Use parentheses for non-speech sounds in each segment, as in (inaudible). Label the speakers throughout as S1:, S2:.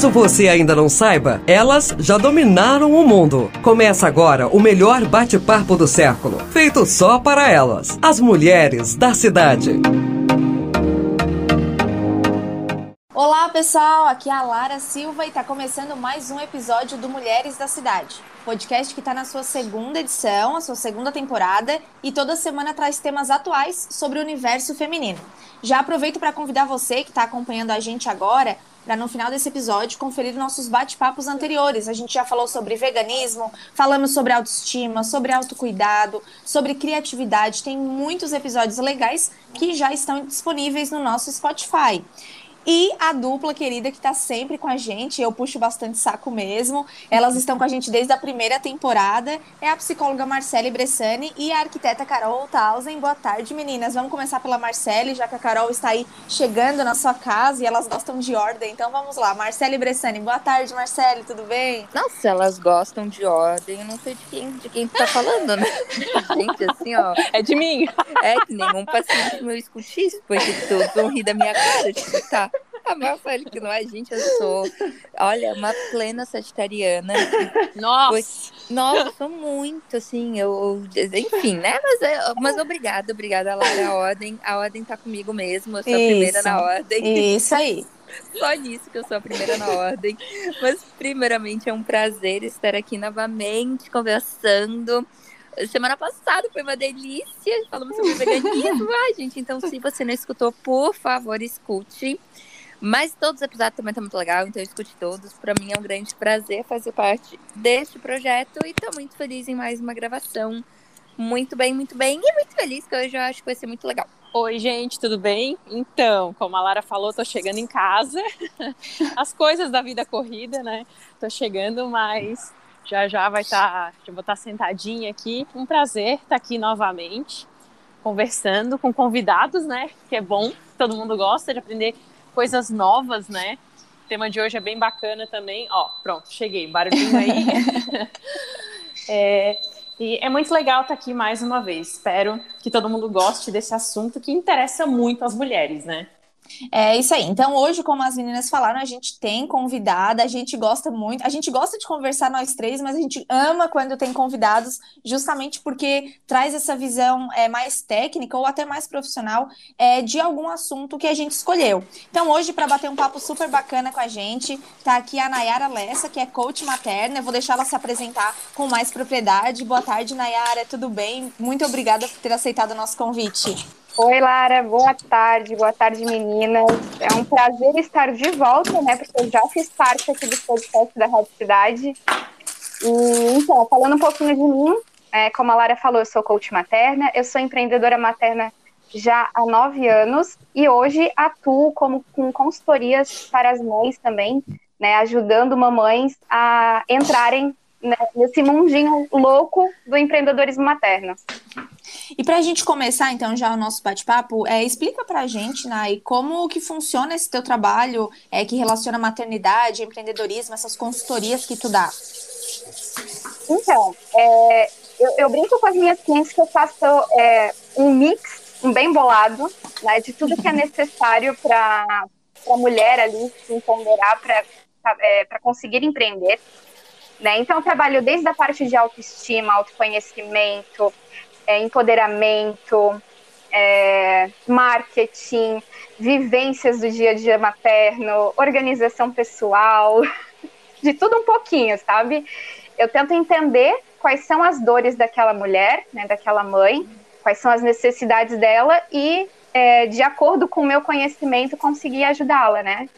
S1: Caso você ainda não saiba, elas já dominaram o mundo. Começa agora o melhor bate-papo do século, feito só para elas, as mulheres da cidade.
S2: Olá pessoal, aqui é a Lara Silva e está começando mais um episódio do Mulheres da Cidade, podcast que está na sua segunda edição, a sua segunda temporada e toda semana traz temas atuais sobre o universo feminino. Já aproveito para convidar você que está acompanhando a gente agora para no final desse episódio conferir nossos bate-papos anteriores. A gente já falou sobre veganismo, falamos sobre autoestima, sobre autocuidado, sobre criatividade. Tem muitos episódios legais que já estão disponíveis no nosso Spotify. E a dupla querida que está sempre com a gente, eu puxo bastante saco mesmo. Elas estão com a gente desde a primeira temporada. É a psicóloga Marcele Bressani e a arquiteta Carol Tausen. Boa tarde, meninas. Vamos começar pela Marcele, já que a Carol está aí chegando na sua casa e elas gostam de ordem. Então vamos lá. Marcele Bressani, boa tarde, Marcele, tudo bem?
S3: Nossa, elas gostam de ordem. Eu não sei de quem, de quem tá falando, né? (laughs) gente, assim, ó.
S4: É de mim.
S3: É que nenhum paciente meu escute isso, porque todos vão rir da minha cara. Tipo, tá. A Marcele, que não é gente, eu sou. Olha, uma plena sagitariana.
S4: Nossa!
S3: Nossa, sou muito, assim, eu. Enfim, né? Mas, mas obrigada, obrigada, Lara. A ordem, a ordem tá comigo mesmo. Eu sou Isso. a primeira na ordem.
S2: Isso aí.
S3: Só nisso que eu sou a primeira na ordem. Mas, primeiramente, é um prazer estar aqui novamente conversando. Semana passada foi uma delícia. Falamos sobre veganismo. Ai, gente, então se você não escutou, por favor, escute. Mas todos os episódios também estão muito legal, então escute todos. Para mim é um grande prazer fazer parte deste projeto e estou muito feliz em mais uma gravação. Muito bem, muito bem. E muito feliz que hoje eu acho que vai ser muito legal.
S4: Oi, gente, tudo bem? Então, como a Lara falou, tô chegando em casa. (laughs) As coisas da vida corrida, né? Tô chegando, mas já já vai estar, tá, vou estar tá sentadinha aqui. Um prazer estar tá aqui novamente, conversando com convidados, né? Que é bom, todo mundo gosta de aprender coisas novas, né? O tema de hoje é bem bacana também. Ó, pronto, cheguei, barulhinho aí. (laughs) (laughs) é, e é muito legal estar aqui mais uma vez. Espero que todo mundo goste desse assunto que interessa muito as mulheres, né?
S2: É isso aí. Então, hoje, como as meninas falaram, a gente tem convidada, a gente gosta muito, a gente gosta de conversar nós três, mas a gente ama quando tem convidados, justamente porque traz essa visão é, mais técnica ou até mais profissional é, de algum assunto que a gente escolheu. Então, hoje, para bater um papo super bacana com a gente, tá aqui a Nayara Lessa, que é coach materna. Eu vou deixar ela se apresentar com mais propriedade. Boa tarde, Nayara, tudo bem? Muito obrigada por ter aceitado o nosso convite.
S5: Oi, Lara, boa tarde, boa tarde, meninas. É um prazer estar de volta, né? Porque eu já fiz parte aqui do podcast da Rádio Cidade. E, então, falando um pouquinho de mim, é, como a Lara falou, eu sou coach materna, eu sou empreendedora materna já há nove anos e hoje atuo como com consultorias para as mães também, né? Ajudando mamães a entrarem né, nesse mundinho louco do empreendedorismo materno.
S2: E para a gente começar, então, já o nosso bate-papo, é, explica para a gente, Nai, como que funciona esse teu trabalho é, que relaciona maternidade, empreendedorismo, essas consultorias que tu dá.
S5: Então, é, eu, eu, brinco com as minhas clientes que eu faço é, um mix, um bem bolado, né, de tudo que é necessário para a mulher ali se empoderar para é, conseguir empreender. Né? Então, eu trabalho desde a parte de autoestima, autoconhecimento, é, empoderamento, é, marketing, vivências do dia a dia materno, organização pessoal, (laughs) de tudo um pouquinho, sabe? Eu tento entender quais são as dores daquela mulher, né, daquela mãe, quais são as necessidades dela e, é, de acordo com o meu conhecimento, conseguir ajudá-la, né?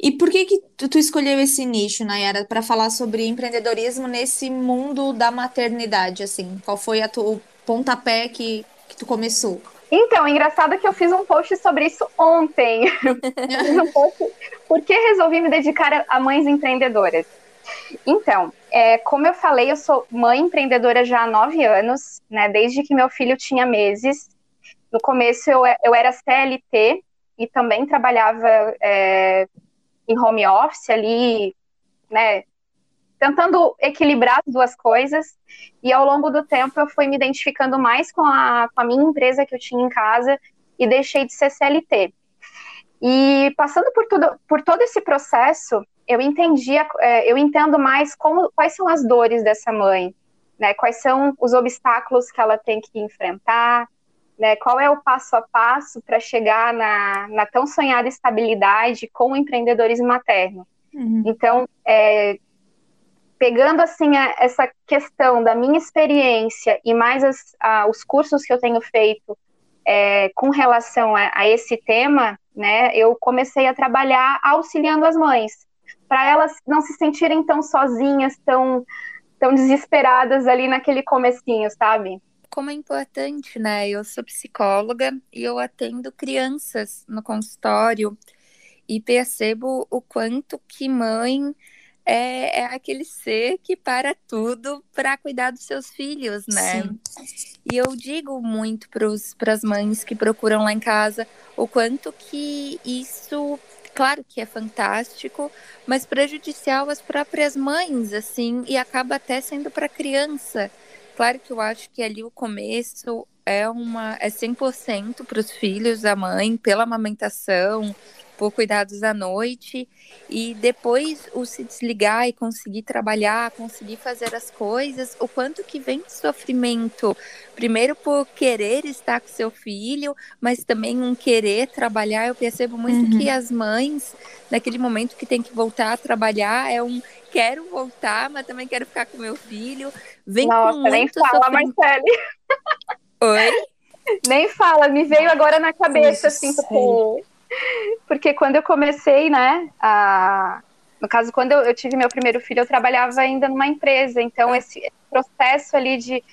S2: E por que que tu, tu escolheu esse nicho, Nayara, para falar sobre empreendedorismo nesse mundo da maternidade, assim? Qual foi a tu, o pontapé que, que tu começou?
S5: Então, engraçado que eu fiz um post sobre isso ontem. (laughs) um post, por que resolvi me dedicar a mães empreendedoras? Então, é, como eu falei, eu sou mãe empreendedora já há nove anos, né? Desde que meu filho tinha meses. No começo eu, eu era CLT e também trabalhava é, em home office ali, né, tentando equilibrar as duas coisas. E ao longo do tempo eu fui me identificando mais com a, com a minha empresa que eu tinha em casa e deixei de ser CLT. E passando por, tudo, por todo esse processo, eu entendia, é, eu entendo mais como, quais são as dores dessa mãe, né? Quais são os obstáculos que ela tem que enfrentar, né? Qual é o passo a passo para chegar na, na, tão sonhada estabilidade com o empreendedorismo materno. Uhum. Então, é, pegando assim a, essa questão da minha experiência e mais as, a, os cursos que eu tenho feito é, com relação a, a, esse tema, né, eu comecei a trabalhar auxiliando as mães, para elas não se sentirem tão sozinhas, tão, tão desesperadas ali naquele comecinho, sabe?
S3: Como é importante, né? Eu sou psicóloga e eu atendo crianças no consultório e percebo o quanto que mãe é, é aquele ser que para tudo para cuidar dos seus filhos, né? Sim. E eu digo muito para as mães que procuram lá em casa o quanto que isso, claro que é fantástico, mas prejudicial às próprias mães, assim, e acaba até sendo para a criança. Claro que eu acho que ali o começo é uma é 100% para os filhos da mãe pela amamentação, por cuidados à noite e depois o se desligar e conseguir trabalhar, conseguir fazer as coisas, o quanto que vem de sofrimento, primeiro por querer estar com seu filho, mas também um querer trabalhar. Eu percebo muito uhum. que as mães, naquele momento que tem que voltar a trabalhar, é um quero voltar, mas também quero ficar com meu filho. Vem
S5: Nossa,
S3: com
S5: nem fala,
S3: sofrimento.
S5: Marcele.
S3: Oi? (laughs)
S5: Nem fala, me veio agora na cabeça, assim, porque porque quando eu comecei, né, a... no caso, quando eu, eu, tive meu primeiro filho, eu trabalhava ainda numa empresa, então esse processo ali de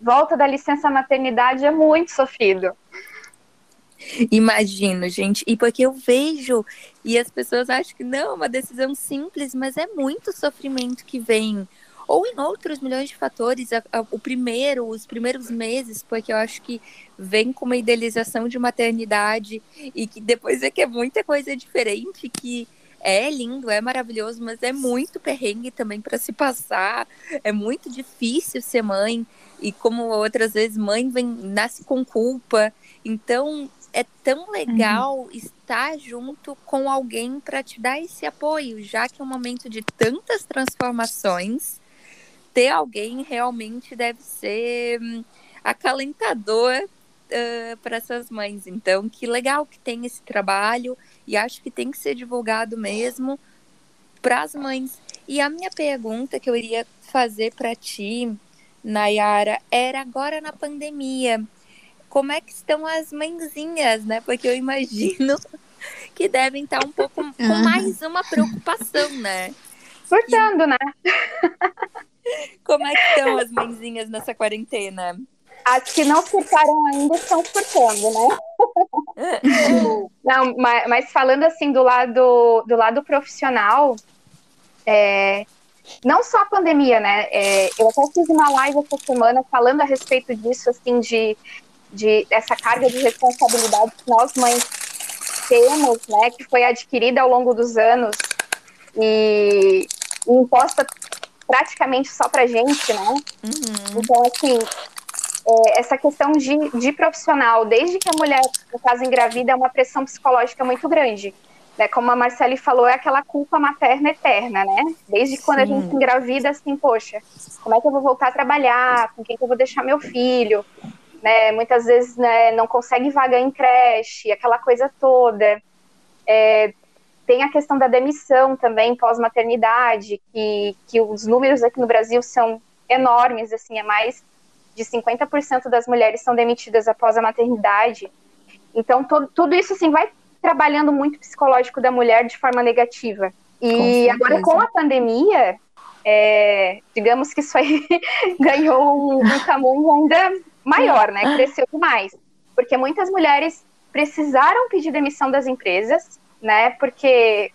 S5: volta da licença maternidade é muito sofrido.
S3: Imagino, gente. E porque eu vejo, e as pessoas acham que não, é uma decisão simples, mas é muito sofrimento que vem ou em outros milhões de fatores. A, a, o primeiro, os primeiros meses, porque eu acho que vem com uma idealização de maternidade e que depois é que é muita coisa diferente que é lindo, é maravilhoso, mas é muito perrengue também para se passar. É muito difícil ser mãe e como outras vezes mãe vem nasce com culpa. Então é tão legal uhum. estar junto com alguém para te dar esse apoio, já que é um momento de tantas transformações ter alguém realmente deve ser hum, acalentador uh, para essas mães. Então, que legal que tem esse trabalho e acho que tem que ser divulgado mesmo para as mães. E a minha pergunta que eu iria fazer para ti, Nayara, era agora na pandemia. Como é que estão as mãezinhas, né? Porque eu imagino (laughs) que devem estar um pouco com mais uma preocupação, né?
S5: Surtando, e... né?
S3: Como é que estão as mãezinhas nessa quarentena?
S5: As que não surtaram ainda estão surtando, né? não, mas, mas, falando assim do lado do lado profissional, é, não só a pandemia, né? É, eu até fiz uma live essa semana falando a respeito disso, assim, de, de essa carga de responsabilidade que nós mães temos, né? Que foi adquirida ao longo dos anos e imposta praticamente só pra gente, né? Uhum. Então, assim, é, essa questão de, de profissional, desde que a mulher, no caso, engravida, é uma pressão psicológica muito grande. Né? Como a Marcele falou, é aquela culpa materna eterna, né? Desde quando Sim. a gente engravida, assim, poxa, como é que eu vou voltar a trabalhar? Com quem que eu vou deixar meu filho? Né? Muitas vezes né, não consegue vaga em creche, aquela coisa toda. É, tem a questão da demissão também pós-maternidade, que, que os números aqui no Brasil são enormes, assim, é mais de 50% das mulheres são demitidas após a maternidade. Então, todo, tudo isso, assim, vai trabalhando muito o psicológico da mulher de forma negativa. E com agora, com a pandemia, é, digamos que isso aí (laughs) ganhou um, um tamanho ainda maior, né? Cresceu demais. Porque muitas mulheres precisaram pedir demissão das empresas né? Porque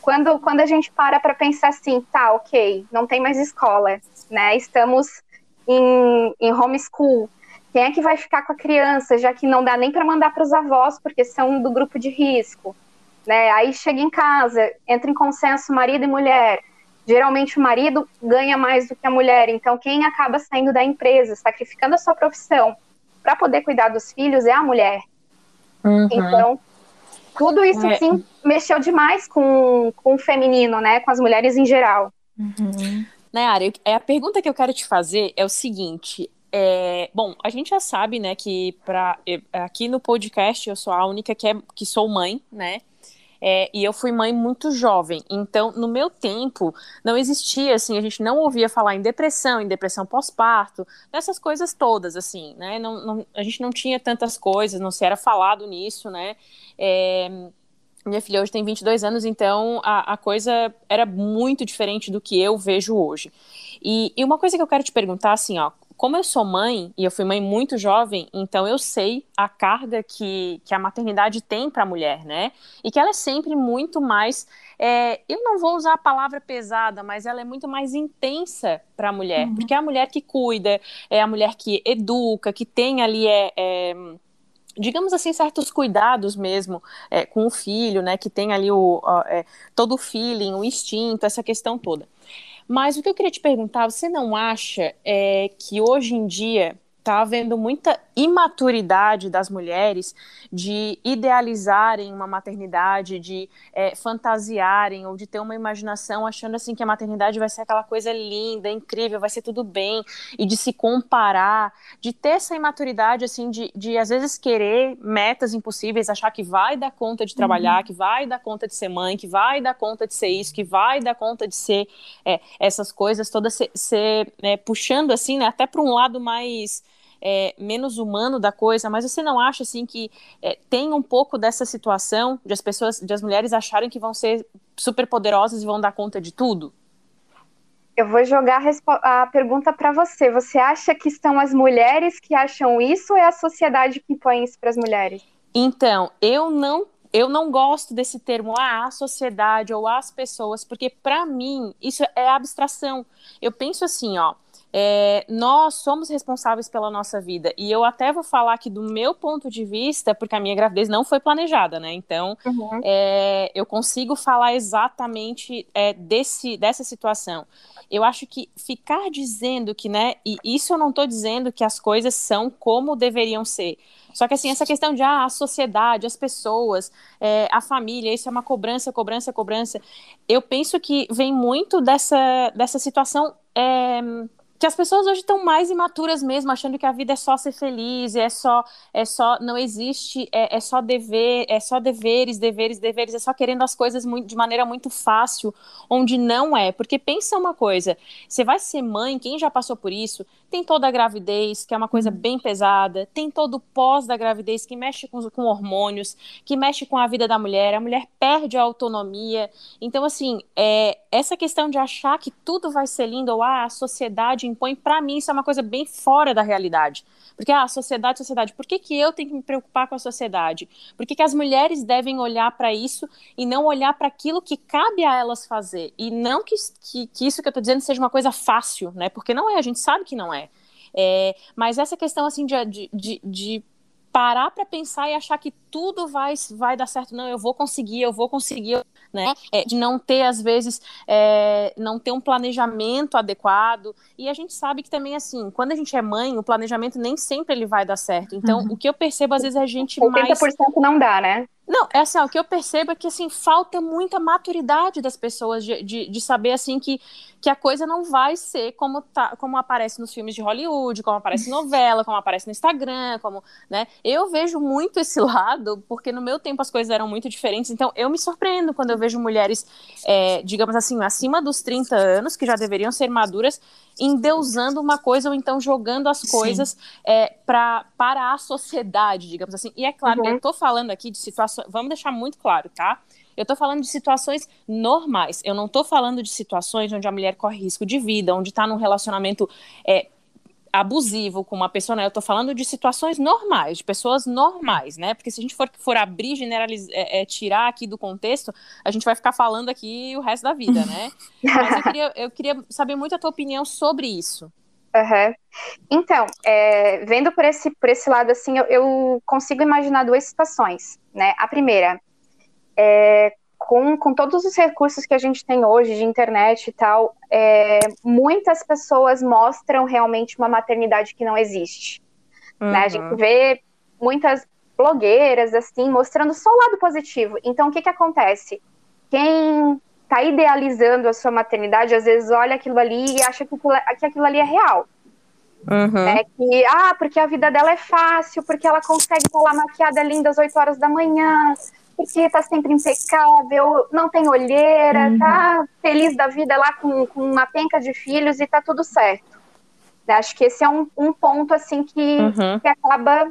S5: quando, quando a gente para para pensar assim, tá, ok, não tem mais escola, né? Estamos em, em homeschool. Quem é que vai ficar com a criança, já que não dá nem para mandar para os avós, porque são do grupo de risco? Né? Aí chega em casa, entra em consenso marido e mulher. Geralmente o marido ganha mais do que a mulher, então quem acaba saindo da empresa, sacrificando a sua profissão para poder cuidar dos filhos é a mulher. Uhum. Então, tudo isso, é. sim, mexeu demais com, com o feminino, né? Com as mulheres em geral.
S4: Uhum. Nayara, é, a pergunta que eu quero te fazer é o seguinte. É, bom, a gente já sabe, né, que pra, aqui no podcast eu sou a única que, é, que sou mãe, né? É, e eu fui mãe muito jovem. Então, no meu tempo, não existia, assim, a gente não ouvia falar em depressão, em depressão pós-parto, dessas coisas todas, assim, né? Não, não, a gente não tinha tantas coisas, não se era falado nisso, né? É, minha filha hoje tem 22 anos, então a, a coisa era muito diferente do que eu vejo hoje. E, e uma coisa que eu quero te perguntar, assim, ó, como eu sou mãe, e eu fui mãe muito jovem, então eu sei a carga que, que a maternidade tem para a mulher, né? E que ela é sempre muito mais. É, eu não vou usar a palavra pesada, mas ela é muito mais intensa para a mulher, uhum. porque é a mulher que cuida, é a mulher que educa, que tem ali. É, é digamos assim, certos cuidados mesmo é, com o filho, né, que tem ali o, é, todo o feeling, o instinto, essa questão toda. Mas o que eu queria te perguntar, você não acha é, que hoje em dia está havendo muita imaturidade das mulheres de idealizarem uma maternidade, de é, fantasiarem ou de ter uma imaginação achando assim que a maternidade vai ser aquela coisa linda, incrível, vai ser tudo bem e de se comparar, de ter essa imaturidade assim de, de às vezes querer metas impossíveis, achar que vai dar conta de trabalhar, uhum. que vai dar conta de ser mãe, que vai dar conta de ser isso, que vai dar conta de ser é, essas coisas todas ser, ser é, puxando assim, né, até para um lado mais é, menos humano da coisa, mas você não acha assim que é, tem um pouco dessa situação de as pessoas, de as mulheres acharem que vão ser super poderosas e vão dar conta de tudo?
S5: Eu vou jogar a, a pergunta para você. Você acha que são as mulheres que acham isso ou é a sociedade que impõe isso para as mulheres?
S4: Então, eu não eu não gosto desse termo ah, a sociedade ou as pessoas, porque para mim isso é abstração. Eu penso assim, ó, é, nós somos responsáveis pela nossa vida. E eu até vou falar aqui do meu ponto de vista, porque a minha gravidez não foi planejada, né? Então, uhum. é, eu consigo falar exatamente é, desse, dessa situação. Eu acho que ficar dizendo que, né? E isso eu não estou dizendo que as coisas são como deveriam ser. Só que assim, essa questão de ah, a sociedade, as pessoas, é, a família, isso é uma cobrança, cobrança, cobrança. Eu penso que vem muito dessa, dessa situação. É, que as pessoas hoje estão mais imaturas mesmo, achando que a vida é só ser feliz, é só, é só, não existe, é, é só dever, é só deveres, deveres, deveres, é só querendo as coisas muito, de maneira muito fácil, onde não é. Porque pensa uma coisa, você vai ser mãe, quem já passou por isso, tem toda a gravidez, que é uma coisa uhum. bem pesada, tem todo o pós da gravidez, que mexe com, com hormônios, que mexe com a vida da mulher, a mulher perde a autonomia. Então, assim, é, essa questão de achar que tudo vai ser lindo, ou ah, a sociedade impõe, para mim, isso é uma coisa bem fora da realidade. Porque, ah, sociedade, sociedade, por que, que eu tenho que me preocupar com a sociedade? Por que, que as mulheres devem olhar para isso e não olhar para aquilo que cabe a elas fazer? E não que, que, que isso que eu estou dizendo seja uma coisa fácil, né? Porque não é, a gente sabe que não é. É mas essa questão, assim, de, de, de, de parar para pensar e achar que tudo vai, vai dar certo, não, eu vou conseguir, eu vou conseguir, né? É, de não ter, às vezes, é, não ter um planejamento adequado. E a gente sabe que também, assim, quando a gente é mãe, o planejamento nem sempre ele vai dar certo. Então, uhum. o que eu percebo, às vezes, é a gente 80% mais.
S5: 80% não dá, né?
S4: Não, é assim, ó, o que eu percebo é que assim, falta muita maturidade das pessoas de, de, de, saber assim que, que a coisa não vai ser como, tá, como aparece nos filmes de Hollywood, como aparece em (laughs) novela, como aparece no Instagram, como, né? Eu vejo muito esse lado, porque no meu tempo as coisas eram muito diferentes, então eu me surpreendo quando eu vejo mulheres, é, digamos assim, acima dos 30 anos, que já deveriam ser maduras, endeusando uma coisa ou então jogando as coisas é, pra, para a sociedade, digamos assim. E é claro, uhum. eu tô falando aqui de situações, vamos deixar muito claro, tá? Eu estou falando de situações normais. Eu não estou falando de situações onde a mulher corre risco de vida, onde está num relacionamento é, abusivo com uma pessoa, né? Eu tô falando de situações normais, de pessoas normais, né? Porque se a gente for, for abrir, generalizar, é, é, tirar aqui do contexto, a gente vai ficar falando aqui o resto da vida, né? (laughs) Mas eu queria, eu queria saber muito a tua opinião sobre isso.
S5: Uhum. Então, é, vendo por esse, por esse lado, assim, eu, eu, consigo imaginar duas situações, né? A primeira, é, com, com todos os recursos que a gente tem hoje de internet e tal, é, muitas pessoas mostram realmente uma maternidade que não existe. Uhum. Né? A gente uhum. vê muitas blogueiras, assim, mostrando só o lado positivo. Então, o que que acontece? Quem está idealizando a sua maternidade, às vezes olha aquilo ali e acha que aquilo, que aquilo ali é real. Uhum. Né? Que, ah, porque a vida dela é fácil, porque ela consegue estar lá maquiada linda às 8 horas da manhã, porque tá sempre impecável, não tem olheira, uhum. tá feliz da vida lá com, com uma penca de filhos e tá tudo certo. Acho que esse é um, um ponto, assim, que, uhum. que acaba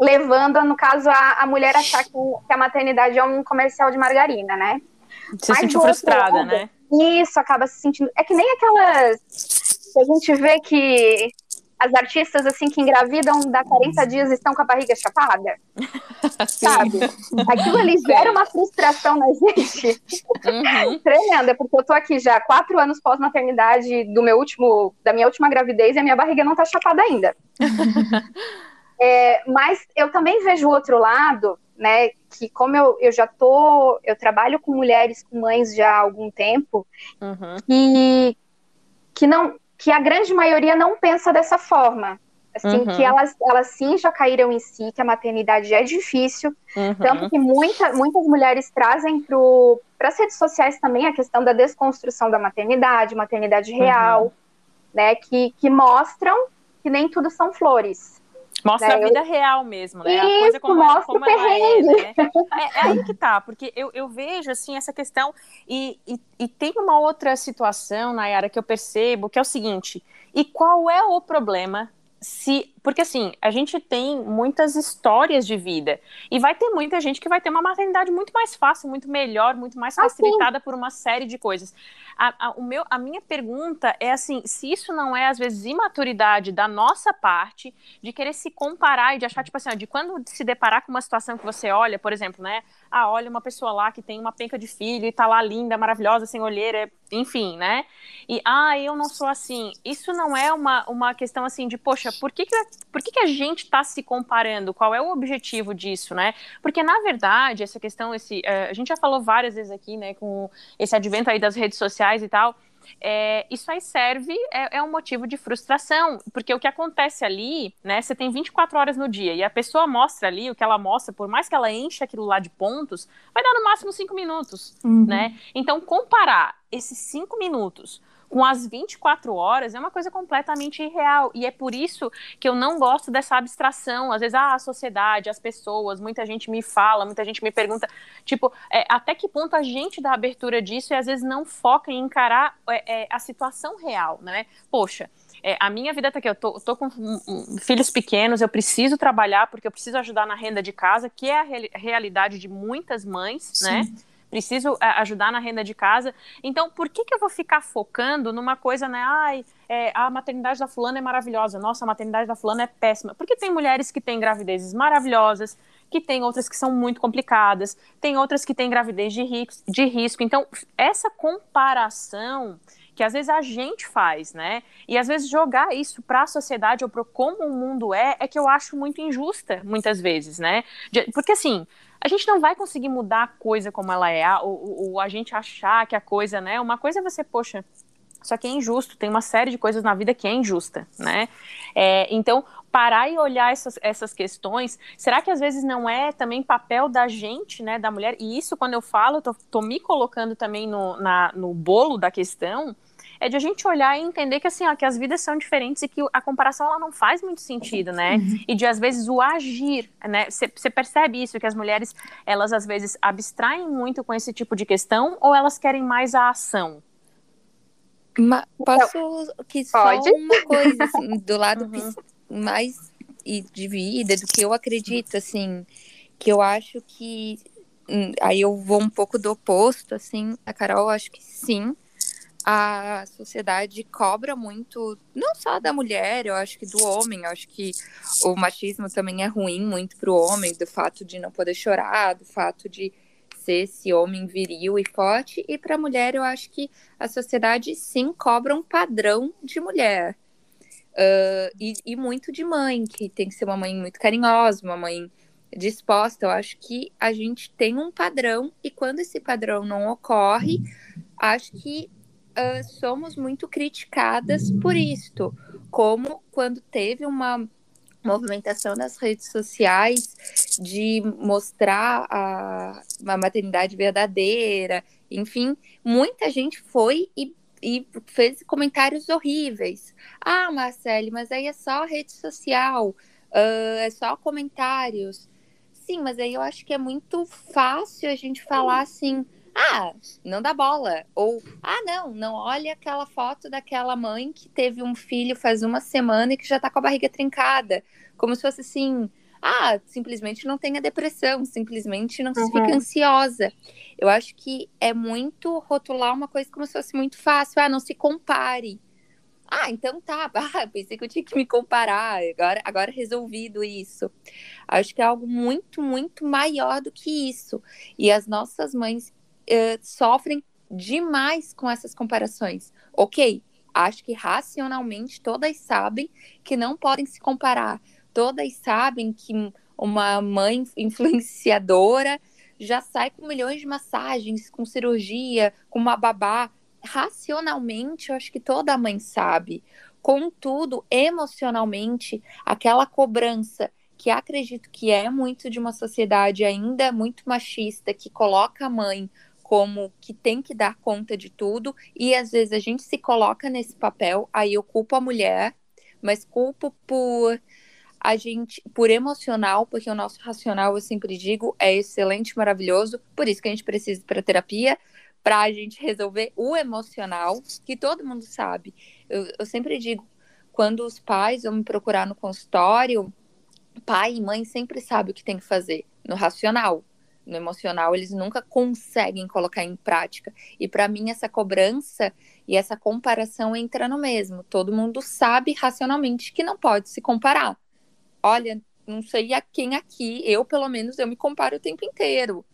S5: levando, no caso, a, a mulher achar que, que a maternidade é um comercial de margarina, né?
S4: Se sentir frustrada, lado, né?
S5: Isso, acaba se sentindo. É que nem aquelas. Que a gente vê que as artistas assim que engravidam dá 40 dias estão com a barriga chapada. (laughs) Sabe? Aquilo ali gera uma frustração na gente. Uhum. (laughs) Tremenda, porque eu tô aqui já quatro anos pós-maternidade do meu último, da minha última gravidez e a minha barriga não tá chapada ainda. (laughs) é, mas eu também vejo o outro lado, né? Que como eu, eu já tô, eu trabalho com mulheres, com mães já há algum tempo, uhum. e que não que a grande maioria não pensa dessa forma. Assim, uhum. que elas, elas sim já caíram em si, que a maternidade é difícil. Uhum. Tanto que muita, muitas mulheres trazem para as redes sociais também a questão da desconstrução da maternidade, maternidade real, uhum. né? Que, que mostram que nem tudo são flores.
S4: Mostra né? a vida real mesmo, né?
S5: Isso,
S4: a
S5: coisa como, mostra como o ela é,
S4: né? É, é, aí que tá, porque eu, eu vejo, assim, essa questão e, e, e tem uma outra situação, Nayara, que eu percebo, que é o seguinte, e qual é o problema se. Porque assim, a gente tem muitas histórias de vida. E vai ter muita gente que vai ter uma maternidade muito mais fácil, muito melhor, muito mais facilitada por uma série de coisas. A, a, o meu, a minha pergunta é assim: se isso não é, às vezes, imaturidade da nossa parte, de querer se comparar e de achar, tipo assim, ó, de quando se deparar com uma situação que você olha, por exemplo, né? Ah, olha uma pessoa lá que tem uma penca de filho e tá lá linda, maravilhosa, sem olheira, enfim, né? E, ah, eu não sou assim. Isso não é uma, uma questão assim de, poxa, por que, que, por que, que a gente está se comparando? Qual é o objetivo disso, né? Porque, na verdade, essa questão, esse, uh, a gente já falou várias vezes aqui, né, com esse advento aí das redes sociais e tal, é, isso aí serve, é, é, um motivo de frustração, porque o que acontece ali, né, você tem 24 horas no dia e a pessoa mostra ali o que ela mostra, por mais que ela enche aquilo lá de pontos, vai dar no máximo 5 minutos, uhum. né? Então, comparar esses 5 minutos com as 24 horas é uma coisa completamente irreal. E é por isso que eu não gosto dessa abstração. Às vezes, ah, a sociedade, as pessoas, muita gente me fala, muita gente me pergunta, tipo, é, até que ponto a gente dá abertura disso e às vezes não foca em encarar é, é, a situação real, né? Poxa. É, a minha vida tá aqui, eu tô, tô com filhos pequenos, eu preciso trabalhar porque eu preciso ajudar na renda de casa, que é a re realidade de muitas mães, né? Sim. né? Preciso é, ajudar na renda de casa. Então, por que, que eu vou ficar focando numa coisa, né? Ai, é, a maternidade da fulana é maravilhosa, nossa, a maternidade da fulana é péssima. Porque tem mulheres que têm gravidezes maravilhosas, que tem outras que são muito complicadas, tem outras que têm gravidez de, risco, de risco. Então, essa comparação que às vezes a gente faz, né? E às vezes jogar isso para a sociedade ou para como o mundo é, é que eu acho muito injusta, muitas vezes, né? Porque assim, a gente não vai conseguir mudar a coisa como ela é, ou, ou a gente achar que a coisa, né? Uma coisa é você, poxa, só que é injusto, tem uma série de coisas na vida que é injusta, né? É, então, parar e olhar essas, essas questões, será que às vezes não é também papel da gente, né, da mulher? E isso, quando eu falo, tô, tô me colocando também no, na, no bolo da questão, é de a gente olhar e entender que assim, ó, que as vidas são diferentes e que a comparação ela não faz muito sentido, né? Uhum. E de às vezes o agir, né? Você percebe isso que as mulheres elas às vezes abstraem muito com esse tipo de questão ou elas querem mais a ação?
S3: Ma posso que só Pode? uma coisa assim, do lado (laughs) uhum. Mais de vida do que eu acredito assim, que eu acho que hum, aí eu vou um pouco do oposto assim, a Carol acho que sim a sociedade cobra muito, não só da mulher, eu acho que do homem. Eu acho que o machismo também é ruim muito para o homem, do fato de não poder chorar, do fato de ser esse homem viril e forte. E para a mulher, eu acho que a sociedade sim cobra um padrão de mulher. Uh, e, e muito de mãe, que tem que ser uma mãe muito carinhosa, uma mãe disposta. Eu acho que a gente tem um padrão e quando esse padrão não ocorre, acho que uh, somos muito criticadas por isto, como quando teve uma movimentação nas redes sociais de mostrar a, a maternidade verdadeira, enfim, muita gente foi e, e fez comentários horríveis. Ah, Marcele, mas aí é só rede social, uh, é só comentários. Sim, mas aí eu acho que é muito fácil a gente falar assim, ah, não dá bola. Ou, ah, não, não olha aquela foto daquela mãe que teve um filho faz uma semana e que já tá com a barriga trincada. Como se fosse assim, ah, simplesmente não tenha depressão, simplesmente não uhum. fica ansiosa. Eu acho que é muito rotular uma coisa como se fosse muito fácil. Ah, não se compare. Ah, então tá. (laughs) Ah, pensei que eu tinha que me comparar. Agora, agora resolvido isso. Acho que é algo muito, muito maior do que isso. E as nossas mães uh, sofrem demais com essas comparações. Ok, acho que racionalmente todas sabem que não podem se comparar. Todas sabem que uma mãe (laughs) influenciadora já sai com milhões de massagens, com cirurgia, com uma babá racionalmente, eu acho que toda mãe sabe. Contudo, emocionalmente, aquela cobrança que acredito que é muito de uma sociedade ainda muito machista, que coloca a mãe como que tem que dar conta de tudo, e às vezes a gente se coloca nesse papel, aí eu culpo a mulher, mas culpo por a gente, por emocional, porque o nosso racional, eu sempre digo, é excelente, maravilhoso, por isso que a gente precisa para terapia, para a gente resolver o emocional, que todo mundo sabe. Eu, eu sempre digo, quando os pais vão me procurar no consultório, pai e mãe sempre sabem o que tem que fazer, no racional. No emocional, eles nunca conseguem colocar em prática. E para mim, essa cobrança e essa comparação entra no mesmo. Todo mundo sabe racionalmente que não pode se comparar. Olha, não sei a quem aqui, eu pelo menos, eu me comparo o tempo inteiro.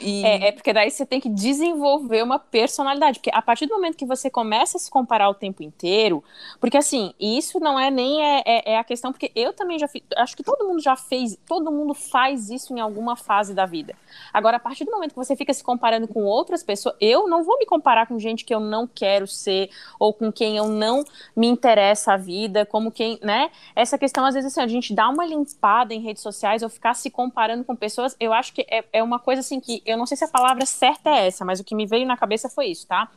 S4: E... É, é, porque daí você tem que desenvolver uma personalidade. Porque a partir do momento que você começa a se comparar o tempo inteiro, porque assim, isso não é nem é, é, é a questão, porque eu também já fiz, acho que todo mundo já fez, todo mundo faz isso em alguma fase da vida. Agora, a partir do momento que você fica se comparando com outras pessoas, eu não vou me comparar com gente que eu não quero ser, ou com quem eu não me interessa a vida, como quem, né? Essa questão, às vezes, assim, a gente dá uma limpada em redes sociais ou ficar se comparando com pessoas, eu acho que é, é uma coisa assim que eu não sei se a palavra certa é essa, mas o que me veio na cabeça foi isso, tá?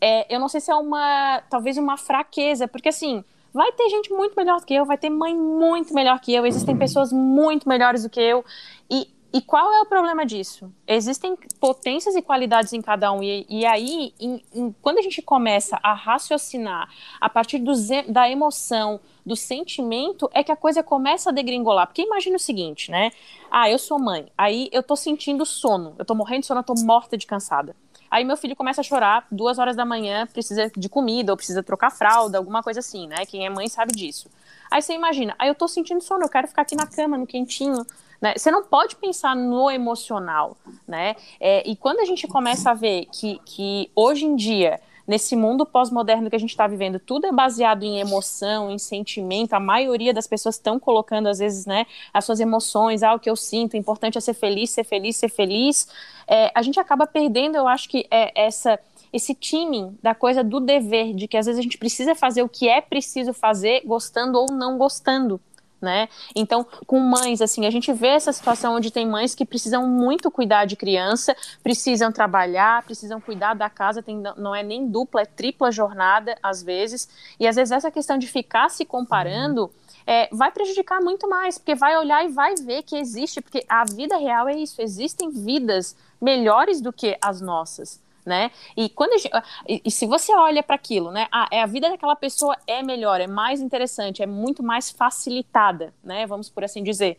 S4: É, eu não sei se é uma, talvez uma fraqueza, porque assim, vai ter gente muito melhor do que eu, vai ter mãe muito melhor que eu, existem pessoas muito melhores do que eu, e, e qual é o problema disso? Existem potências e qualidades em cada um, e, e aí, em, em, quando a gente começa a raciocinar a partir do, da emoção, do sentimento, é que a coisa começa a degringolar. Porque imagina o seguinte, né? Ah, eu sou mãe, aí eu tô sentindo sono, eu tô morrendo de sono, eu tô morta de cansada. Aí meu filho começa a chorar, duas horas da manhã, precisa de comida, ou precisa trocar fralda, alguma coisa assim, né? Quem é mãe sabe disso. Aí você imagina, aí eu tô sentindo sono, eu quero ficar aqui na cama, no quentinho, né? Você não pode pensar no emocional, né? É, e quando a gente começa a ver que, que hoje em dia nesse mundo pós-moderno que a gente está vivendo, tudo é baseado em emoção, em sentimento. A maioria das pessoas estão colocando, às vezes, né, as suas emoções, ah, o que eu sinto, o importante é ser feliz, ser feliz, ser feliz. É, a gente acaba perdendo, eu acho que é essa esse timing da coisa do dever, de que às vezes a gente precisa fazer o que é preciso fazer, gostando ou não gostando né? Então, com mães, assim, a gente vê essa situação onde tem mães que precisam muito cuidar de criança, precisam trabalhar, precisam cuidar da casa, tem, não é nem dupla, é tripla jornada, às vezes, e às vezes essa questão de ficar se comparando. É, vai prejudicar muito mais, porque vai olhar e vai ver que existe, porque a vida real é isso, existem vidas melhores do que as nossas né? E quando gente, e, e, se você olha para aquilo, né? Ah, é a vida daquela pessoa é melhor, é mais interessante, é muito mais facilitada, né? Vamos por assim dizer.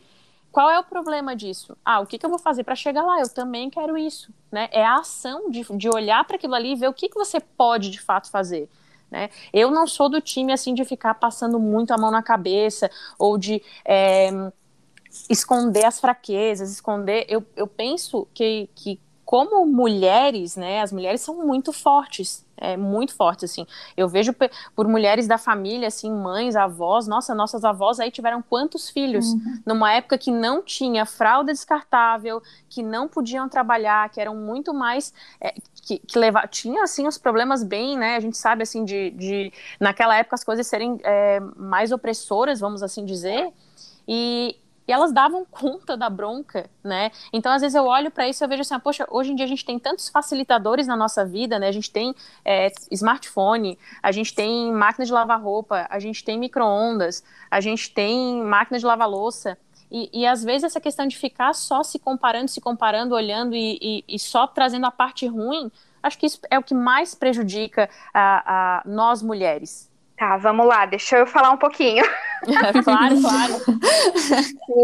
S4: Qual é o problema disso? Ah, o que, que eu vou fazer para chegar lá? Eu também quero isso, né? É a ação de, de olhar para aquilo ali e ver o que, que você pode de fato fazer. Né? Eu não sou do time assim de ficar passando muito a mão na cabeça ou de é, esconder as fraquezas, esconder. Eu, eu penso que, que como mulheres, né, as mulheres são muito fortes, é muito forte, assim. Eu vejo por mulheres da família, assim, mães, avós, nossa, nossas avós aí tiveram quantos filhos? Uhum. Numa época que não tinha fralda descartável, que não podiam trabalhar, que eram muito mais, é, que, que leva, tinha, assim, os problemas bem, né, a gente sabe, assim, de, de naquela época as coisas serem é, mais opressoras, vamos assim dizer, e
S2: e elas davam conta da bronca, né? Então, às vezes eu olho para isso e eu vejo assim, ah, poxa, hoje em dia a gente tem tantos facilitadores na nossa vida, né? A gente tem é, smartphone, a gente tem máquina de lavar roupa, a gente tem micro-ondas, a gente tem máquina de lavar louça. E, e, às vezes essa questão de ficar só se comparando, se comparando, olhando e, e, e só trazendo a parte ruim, acho que isso é o que mais prejudica a, a nós mulheres,
S5: Tá, vamos lá, deixa eu falar um pouquinho. (laughs)
S2: claro, claro.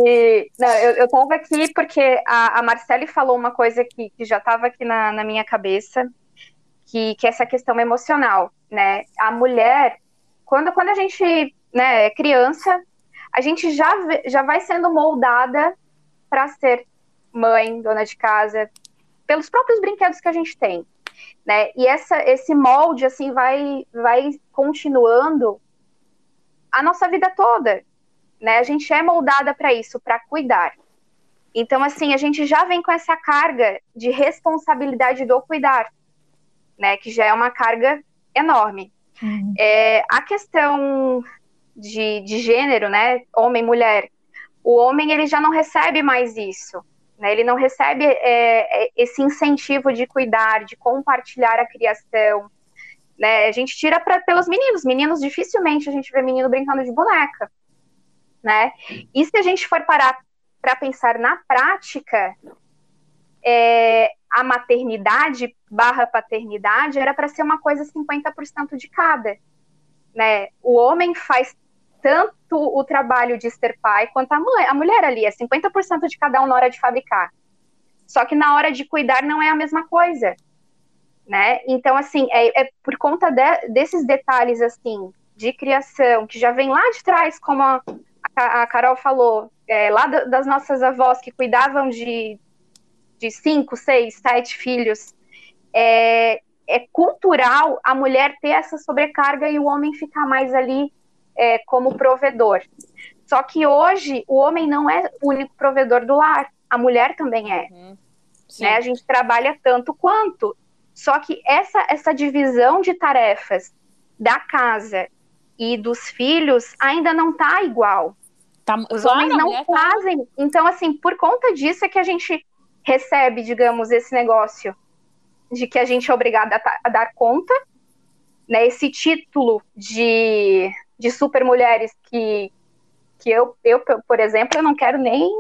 S5: E, não, eu, tava aqui porque a, a Marcele falou uma coisa que, que já estava aqui na, na minha cabeça, que, que é essa questão emocional, né? A mulher, quando, quando a gente né, é criança, a gente já, já vai sendo moldada para ser mãe, dona de casa, pelos próprios brinquedos que a gente tem né? E essa, esse molde assim vai, vai continuando a nossa vida toda, né? A gente é moldada para isso, para cuidar. Então, assim, a gente já vem com essa carga de responsabilidade do cuidar, né? Que já é uma carga enorme. Uhum. É, a questão de, de gênero, né? Homem, mulher. O homem ele já não recebe mais isso. Né? Ele não recebe é, é, esse incentivo de cuidar, de compartilhar a criação. Né? A gente tira pra, pelos meninos. Meninos, dificilmente a gente vê menino brincando de boneca. Né? E se a gente for parar para pensar na prática, é, a maternidade barra paternidade era para ser uma coisa 50% de cada. Né? O homem faz tanto o trabalho de ser pai quanto a mulher. A mulher ali é 50% de cada um na hora de fabricar. Só que na hora de cuidar não é a mesma coisa, né? Então, assim, é, é por conta de, desses detalhes, assim, de criação, que já vem lá de trás, como a, a Carol falou, é, lá da, das nossas avós que cuidavam de, de cinco, seis, sete filhos, é, é cultural a mulher ter essa sobrecarga e o homem ficar mais ali é, como provedor. Só que hoje o homem não é o único provedor do lar, a mulher também é. Uhum. Né? A gente trabalha tanto quanto. Só que essa, essa divisão de tarefas da casa e dos filhos ainda não está igual. Tá, Os claro, homens não tá fazem. Tá... Então, assim, por conta disso é que a gente recebe, digamos, esse negócio de que a gente é obrigada a, a dar conta, né? Esse título de de super mulheres que, que eu, eu, por exemplo, eu não quero nem.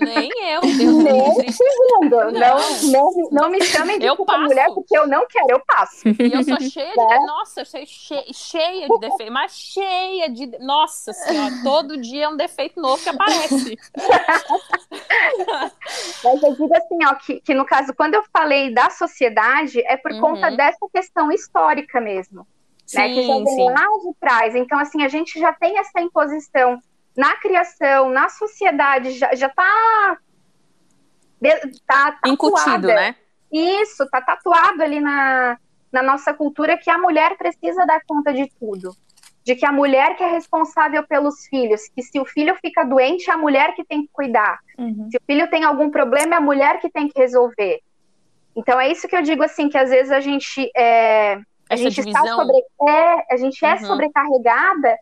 S4: Nem eu, (laughs) Deus
S5: nem um segundo. Não. Não, não, não me chamem de eu super passo. mulher porque eu não quero, eu passo.
S4: E eu sou cheia de. É. Nossa, eu sou cheia, cheia de defeitos, mas cheia de. Nossa senhora, todo dia é um defeito novo que aparece. (laughs)
S5: mas eu digo assim, ó, que, que no caso, quando eu falei da sociedade, é por uhum. conta dessa questão histórica mesmo sim, né, que já vem sim. lá de trás. Então, assim, a gente já tem essa imposição na criação, na sociedade, já, já tá, tá
S4: Incutido, né?
S5: Isso, tá tatuado ali na, na nossa cultura que a mulher precisa dar conta de tudo. De que a mulher que é responsável pelos filhos, que se o filho fica doente, é a mulher que tem que cuidar. Uhum. Se o filho tem algum problema, é a mulher que tem que resolver. Então é isso que eu digo assim, que às vezes a gente é, a gente divisão. está sobre, é, a gente é uhum. sobrecarregada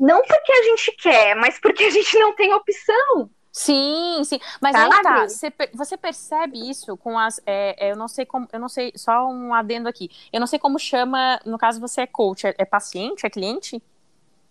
S5: não porque a gente quer, mas porque a gente não tem opção.
S4: Sim, sim. Mas Sabe? aí tá, você, você percebe isso com as. É, é, eu não sei como. Eu não sei, só um adendo aqui. Eu não sei como chama, no caso, você é coach, é, é paciente, é cliente?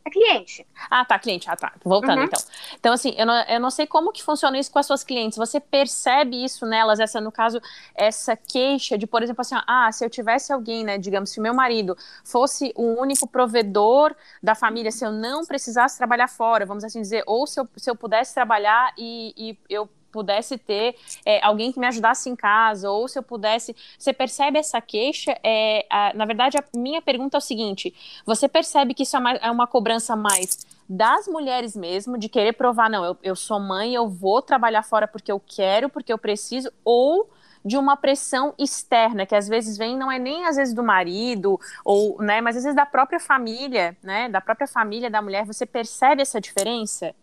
S5: É cliente.
S4: Ah, tá, cliente. Ah, tá. Voltando, uhum. então. Então, assim, eu não, eu não sei como que funciona isso com as suas clientes. Você percebe isso nelas, essa, no caso, essa queixa de, por exemplo, assim, ah, se eu tivesse alguém, né, digamos, se meu marido fosse o único provedor da família, se eu não precisasse trabalhar fora, vamos assim dizer, ou se eu, se eu pudesse trabalhar e, e eu pudesse ter é, alguém que me ajudasse em casa, ou se eu pudesse. Você percebe essa queixa? É, a, na verdade, a minha pergunta é o seguinte: você percebe que isso é uma, é uma cobrança mais das mulheres mesmo, de querer provar, não, eu, eu sou mãe, eu vou trabalhar fora porque eu quero, porque eu preciso, ou de uma pressão externa, que às vezes vem, não é nem às vezes do marido, ou, né, mas às vezes da própria família, né, da própria família da mulher, você percebe essa diferença?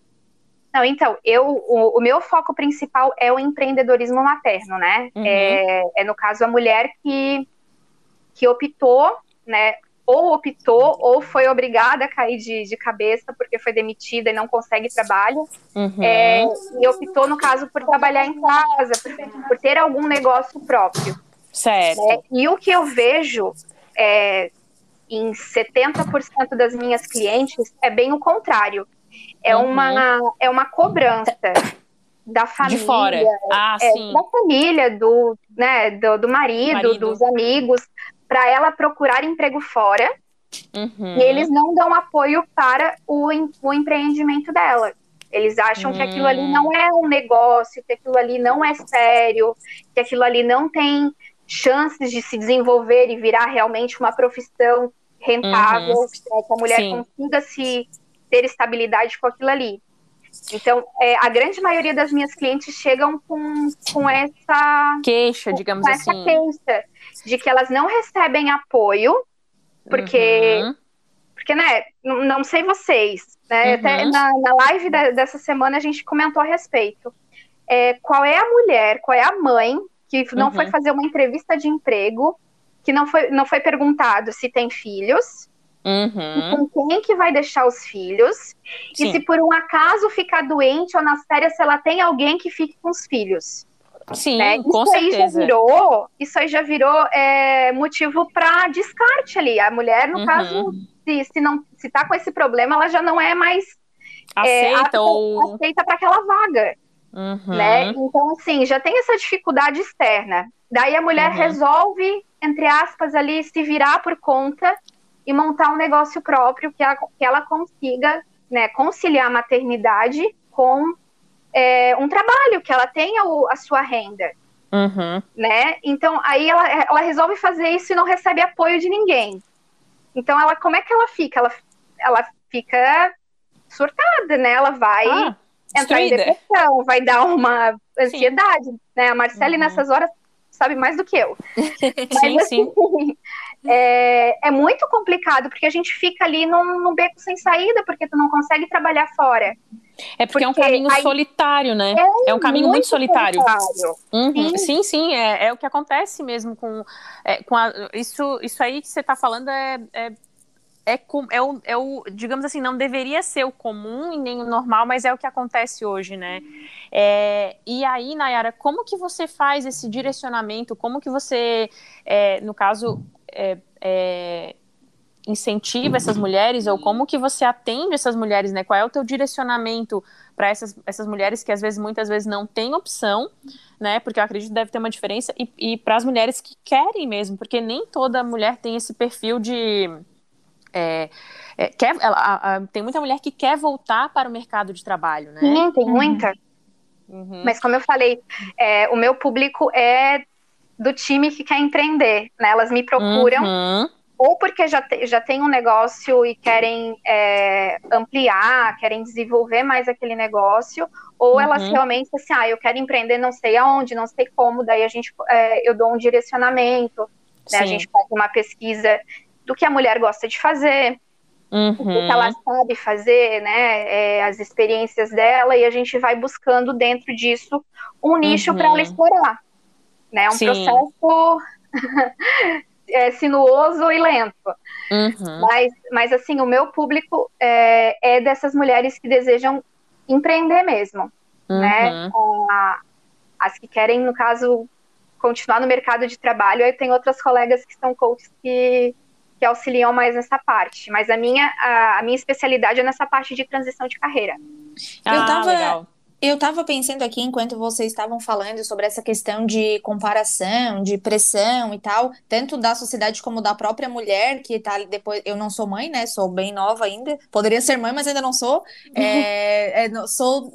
S5: Não, então, eu, o, o, meu foco principal é o empreendedorismo materno, né? Uhum. É, é, no caso, a mulher que, que optou, né, ou optou ou foi obrigada a cair de, de cabeça porque foi demitida e não consegue trabalho. Uhum. É, e optou, no caso, por trabalhar em casa, por, por ter algum negócio próprio.
S4: Certo. É,
S5: e o que eu vejo é, em 70% das minhas clientes é bem o contrário. É, uhum. uma, é uma cobrança da família.
S4: De fora. Ah,
S5: é,
S4: sim.
S5: Da família, do, né, do, do marido, marido. dos amigos, para ela procurar emprego fora. Uhum. E eles não dão apoio para o, o empreendimento dela. Eles acham que aquilo ali não é um negócio, que aquilo ali não é sério, que aquilo ali não tem chances de se desenvolver e virar realmente uma profissão rentável, uhum. que a mulher Sim. consiga se ter estabilidade com aquilo ali. Então, é, a grande maioria das minhas clientes chegam com, com essa
S4: queixa, digamos
S5: com
S4: assim.
S5: Essa queixa de que elas não recebem apoio, porque, uhum. porque né, não, não sei vocês, né? Uhum. Até na, na live da, dessa semana a gente comentou a respeito. É, qual é a mulher, qual é a mãe que não uhum. foi fazer uma entrevista de emprego, que não foi, não foi perguntado se tem filhos,
S4: Uhum.
S5: com quem que vai deixar os filhos. Sim. E se por um acaso ficar doente ou nas férias, se ela tem alguém que fique com os filhos.
S4: Sim, né? com
S5: isso
S4: certeza.
S5: Aí já virou, isso aí já virou é, motivo para descarte ali. A mulher, no uhum. caso, se, se não se tá com esse problema, ela já não é mais
S4: é, aceita é, ou
S5: aceita para aquela vaga.
S4: Uhum.
S5: Né? Então, assim, já tem essa dificuldade externa. Daí a mulher uhum. resolve, entre aspas, ali, se virar por conta e montar um negócio próprio que ela, que ela consiga né, conciliar a maternidade com é, um trabalho, que ela tenha o, a sua renda.
S4: Uhum.
S5: Né? Então, aí ela, ela resolve fazer isso e não recebe apoio de ninguém. Então, ela, como é que ela fica? Ela, ela fica surtada, né? Ela vai ah, entrar em depressão, vai dar uma ansiedade, sim. né? A Marcele, uhum. nessas horas, sabe mais do que eu. (laughs)
S4: Mas, sim, assim, sim.
S5: É, é, muito complicado, porque a gente fica ali num, num, beco sem saída, porque tu não consegue trabalhar fora.
S4: É porque, porque é um caminho aí, solitário, né? É, é um caminho muito, muito solitário. Uhum. Sim. sim, sim, é, é, o que acontece mesmo com, é, com a, isso, isso aí que você está falando é, é é, é, o, é o, digamos assim, não deveria ser o comum e nem o normal, mas é o que acontece hoje, né? É, e aí, Nayara, como que você faz esse direcionamento? Como que você, é, no caso, é, é, incentiva essas mulheres ou como que você atende essas mulheres, né? Qual é o teu direcionamento para essas, essas mulheres que às vezes, muitas vezes não têm opção, né? Porque eu acredito que deve ter uma diferença e, e para as mulheres que querem mesmo, porque nem toda mulher tem esse perfil de é, é, quer, ela, a, a, tem muita mulher que quer voltar para o mercado de trabalho, né?
S5: Sim, tem muita. Uhum. Mas como eu falei, é, o meu público é do time que quer empreender, né? Elas me procuram uhum. ou porque já, te, já tem um negócio e querem é, ampliar, querem desenvolver mais aquele negócio, ou uhum. elas realmente assim, ah, eu quero empreender, não sei aonde, não sei como, daí a gente, é, eu dou um direcionamento, né? A gente faz uma pesquisa do que a mulher gosta de fazer, uhum. o que ela sabe fazer, né? É, as experiências dela, e a gente vai buscando dentro disso um nicho uhum. para ela explorar. Né? É um Sim. processo (laughs) é, sinuoso e lento.
S4: Uhum.
S5: Mas, mas, assim, o meu público é, é dessas mulheres que desejam empreender mesmo. Né?
S4: Uhum.
S5: A, as que querem, no caso, continuar no mercado de trabalho. Aí tem outras colegas que são coaches que que auxiliam mais nessa parte. Mas a minha, a, a minha especialidade é nessa parte de transição de carreira.
S2: Ah, eu tava, legal. Eu estava pensando aqui, enquanto vocês estavam falando sobre essa questão de comparação, de pressão e tal, tanto da sociedade como da própria mulher, que tá depois. Eu não sou mãe, né? Sou bem nova ainda. Poderia ser mãe, mas ainda não sou. (laughs) É, é, sou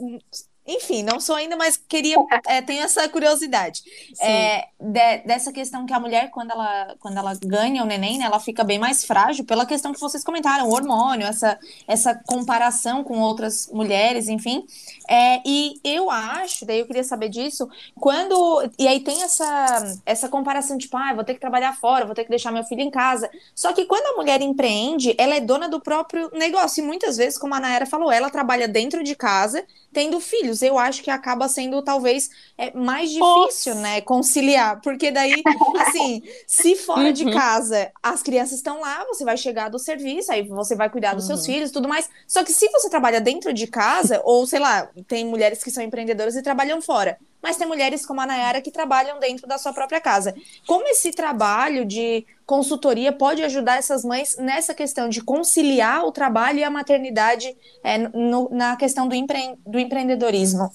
S2: enfim, não sou ainda, mas queria, (laughs) é, tenho essa curiosidade. É, de, dessa questão que a mulher, quando ela, quando ela ganha o neném, né, ela fica bem mais frágil, pela questão que vocês comentaram, o hormônio, essa, essa comparação com outras mulheres, enfim. É, e eu acho, daí eu queria saber disso, quando. E aí tem essa, essa comparação, tipo, ah, vou ter que trabalhar fora, vou ter que deixar meu filho em casa. Só que quando a mulher empreende, ela é dona do próprio negócio. E muitas vezes, como a Naera falou, ela trabalha dentro de casa tendo filhos. Eu acho que acaba sendo talvez é, mais difícil, Nossa. né, conciliar, porque daí, assim, se fora uhum. de casa as crianças estão lá, você vai chegar do serviço, aí você vai cuidar dos uhum. seus filhos, tudo mais. Só que se você trabalha dentro de casa, ou sei lá, tem mulheres que são empreendedoras e trabalham fora, mas tem mulheres como a Nayara que trabalham dentro da sua própria casa. Como esse trabalho de consultoria pode ajudar essas mães nessa questão de conciliar o trabalho e a maternidade é, no, na questão do, empre, do empreendedorismo?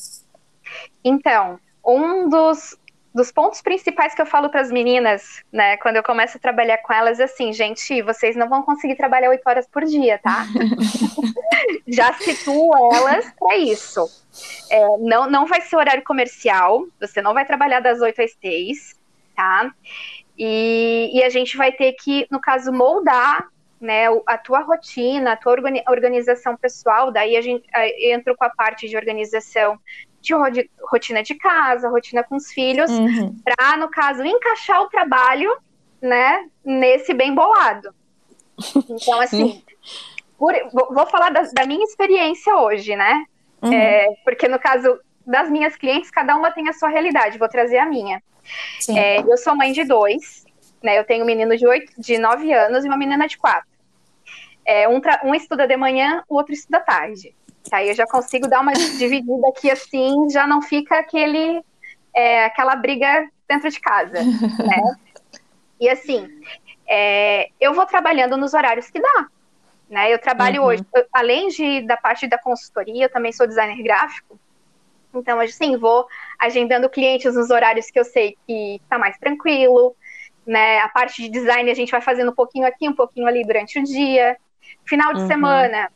S5: Então, um dos, dos pontos principais que eu falo para as meninas, né, quando eu começo a trabalhar com elas, é assim, gente, vocês não vão conseguir trabalhar oito horas por dia, tá? (laughs) Já situo elas para isso. É, não, não vai ser horário comercial, você não vai trabalhar das oito às seis, tá? E, e a gente vai ter que, no caso, moldar né, a tua rotina, a tua organização pessoal, daí a gente entra com a parte de organização de rotina de casa, rotina com os filhos, uhum. para, no caso, encaixar o trabalho, né, nesse bem bolado. Então, assim, por, vou falar da, da, minha experiência hoje, né? Uhum. É, porque no caso das minhas clientes, cada uma tem a sua realidade, vou trazer a minha. É, eu sou mãe de dois, né? Eu tenho um menino de, oito, de nove anos e uma menina de quatro. É, um, um estuda de manhã, o outro estuda tarde. Aí eu já consigo dar uma dividida aqui assim, já não fica aquele é, aquela briga dentro de casa, né? (laughs) E assim, é, eu vou trabalhando nos horários que dá. Né? Eu trabalho uhum. hoje, eu, além de, da parte da consultoria, eu também sou designer gráfico. Então, assim, vou agendando clientes nos horários que eu sei que está mais tranquilo. Né? A parte de design a gente vai fazendo um pouquinho aqui, um pouquinho ali durante o dia. Final de uhum. semana,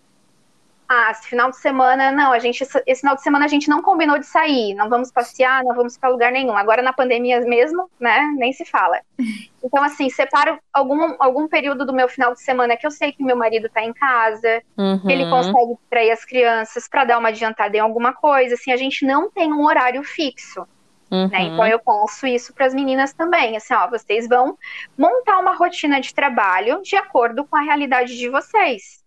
S5: ah, esse final de semana, não, a gente, esse final de semana a gente não combinou de sair, não vamos passear, não vamos para lugar nenhum. Agora na pandemia mesmo, né, nem se fala. (laughs) Então, assim, separo algum, algum período do meu final de semana que eu sei que meu marido está em casa, uhum. que ele consegue trair as crianças para dar uma adiantada em alguma coisa, assim, a gente não tem um horário fixo. Né? Uhum. Né? Então eu posso isso para as meninas também, assim, ó, vocês vão montar uma rotina de trabalho de acordo com a realidade de vocês.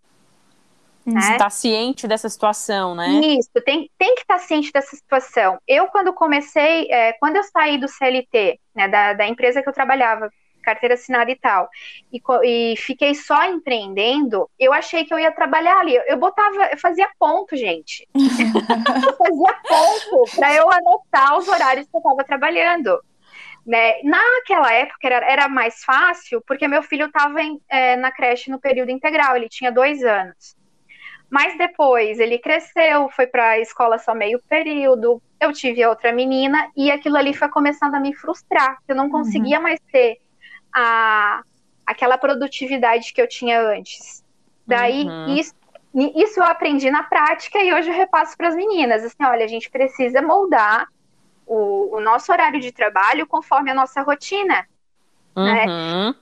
S4: Né? Está ciente dessa situação, né?
S5: Isso, tem, tem que estar tá ciente dessa situação. Eu, quando comecei, é, quando eu saí do CLT, né, da, da empresa que eu trabalhava, carteira assinada e tal, e, e, fiquei só empreendendo, eu achei que eu ia trabalhar ali. Eu botava, eu fazia ponto, gente. (laughs) eu fazia ponto para eu anotar os horários que eu estava trabalhando. Né? Naquela época era, era mais fácil, porque meu filho estava é, na creche no período integral, ele tinha dois anos. Mas depois ele cresceu, foi para a escola só meio período. Eu tive outra menina e aquilo ali foi começando a me frustrar. Eu não conseguia uhum. mais ter a, aquela produtividade que eu tinha antes. Daí uhum. isso, isso eu aprendi na prática e hoje eu repasso para as meninas. Assim, olha, a gente precisa moldar o, o nosso horário de trabalho conforme a nossa rotina. Né? Uhum. Né?